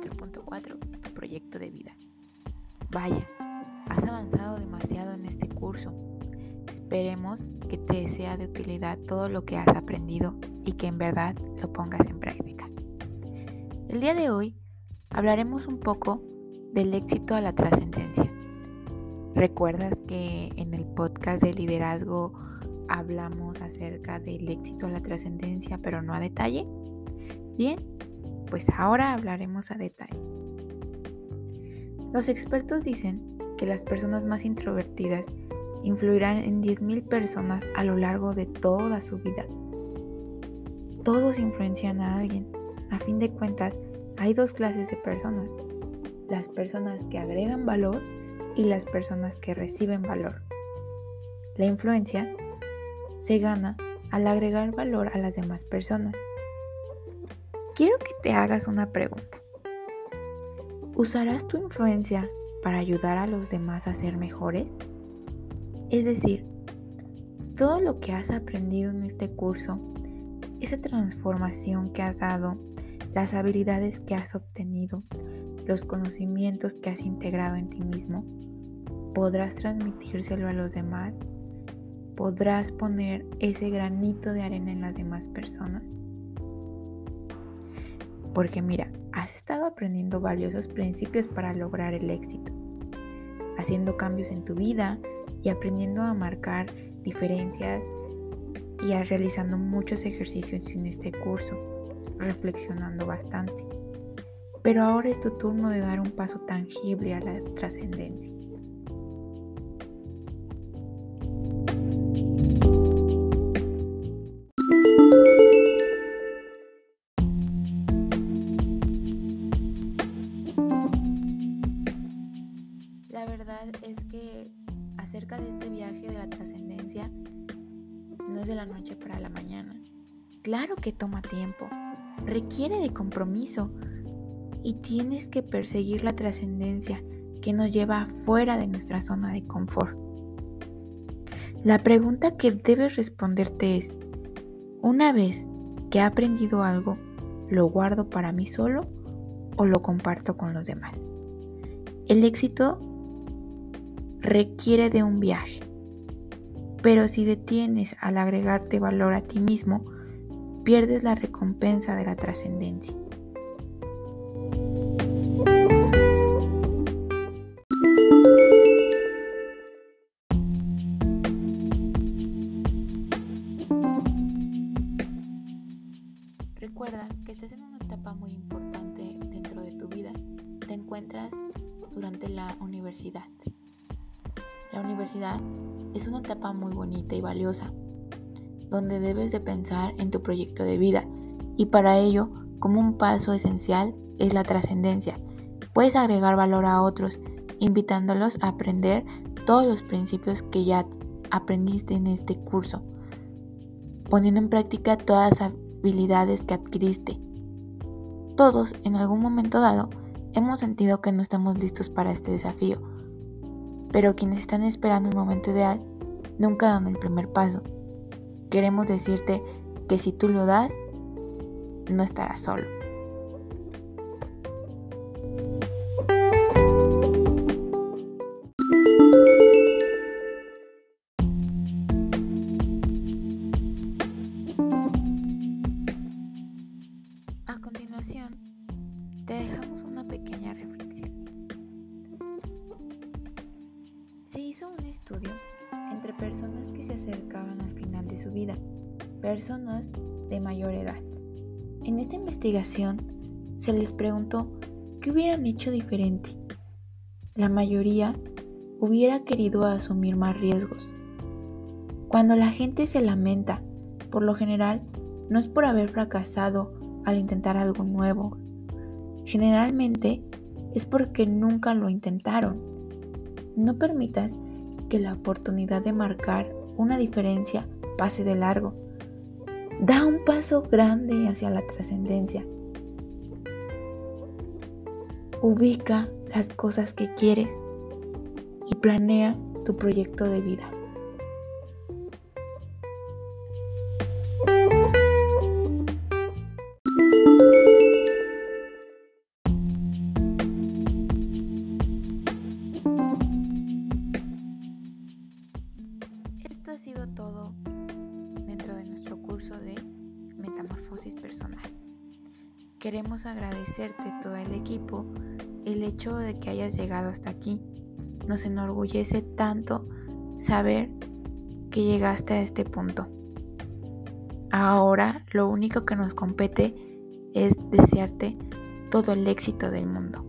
4, tu proyecto de vida. Vaya, has avanzado demasiado en este curso. Esperemos que te sea de utilidad todo lo que has aprendido y que en verdad lo pongas en práctica. El día de hoy hablaremos un poco del éxito a la trascendencia. ¿Recuerdas que en el podcast de liderazgo hablamos acerca del éxito a la trascendencia, pero no a detalle? Bien, pues ahora hablaremos a detalle. Los expertos dicen que las personas más introvertidas influirán en 10.000 personas a lo largo de toda su vida. Todos influencian a alguien. A fin de cuentas, hay dos clases de personas. Las personas que agregan valor y las personas que reciben valor. La influencia se gana al agregar valor a las demás personas. Quiero que te hagas una pregunta. ¿Usarás tu influencia para ayudar a los demás a ser mejores? Es decir, todo lo que has aprendido en este curso, esa transformación que has dado, las habilidades que has obtenido, los conocimientos que has integrado en ti mismo, podrás transmitírselo a los demás, podrás poner ese granito de arena en las demás personas. Porque mira, has estado aprendiendo valiosos principios para lograr el éxito, haciendo cambios en tu vida y aprendiendo a marcar diferencias y a realizando muchos ejercicios en este curso, reflexionando bastante. Pero ahora es tu turno de dar un paso tangible a la trascendencia. De este viaje de la trascendencia no es de la noche para la mañana. Claro que toma tiempo, requiere de compromiso y tienes que perseguir la trascendencia que nos lleva fuera de nuestra zona de confort. La pregunta que debes responderte es, una vez que he aprendido algo, ¿lo guardo para mí solo o lo comparto con los demás? El éxito requiere de un viaje. Pero si detienes al agregarte valor a ti mismo, pierdes la recompensa de la trascendencia. Recuerda que estás en una etapa muy importante dentro de tu vida. Te encuentras durante la universidad. La universidad es una etapa muy bonita y valiosa, donde debes de pensar en tu proyecto de vida y para ello, como un paso esencial, es la trascendencia. Puedes agregar valor a otros, invitándolos a aprender todos los principios que ya aprendiste en este curso, poniendo en práctica todas las habilidades que adquiriste. Todos, en algún momento dado, hemos sentido que no estamos listos para este desafío pero quienes están esperando el momento ideal nunca dan el primer paso. Queremos decirte que si tú lo das, no estarás solo. Hizo un estudio entre personas que se acercaban al final de su vida, personas de mayor edad. En esta investigación se les preguntó qué hubieran hecho diferente. La mayoría hubiera querido asumir más riesgos. Cuando la gente se lamenta, por lo general, no es por haber fracasado al intentar algo nuevo. Generalmente es porque nunca lo intentaron no permitas que la oportunidad de marcar una diferencia pase de largo. Da un paso grande hacia la trascendencia. Ubica las cosas que quieres y planea tu proyecto de vida. Personal. Queremos agradecerte todo el equipo el hecho de que hayas llegado hasta aquí. Nos enorgullece tanto saber que llegaste a este punto. Ahora lo único que nos compete es desearte todo el éxito del mundo.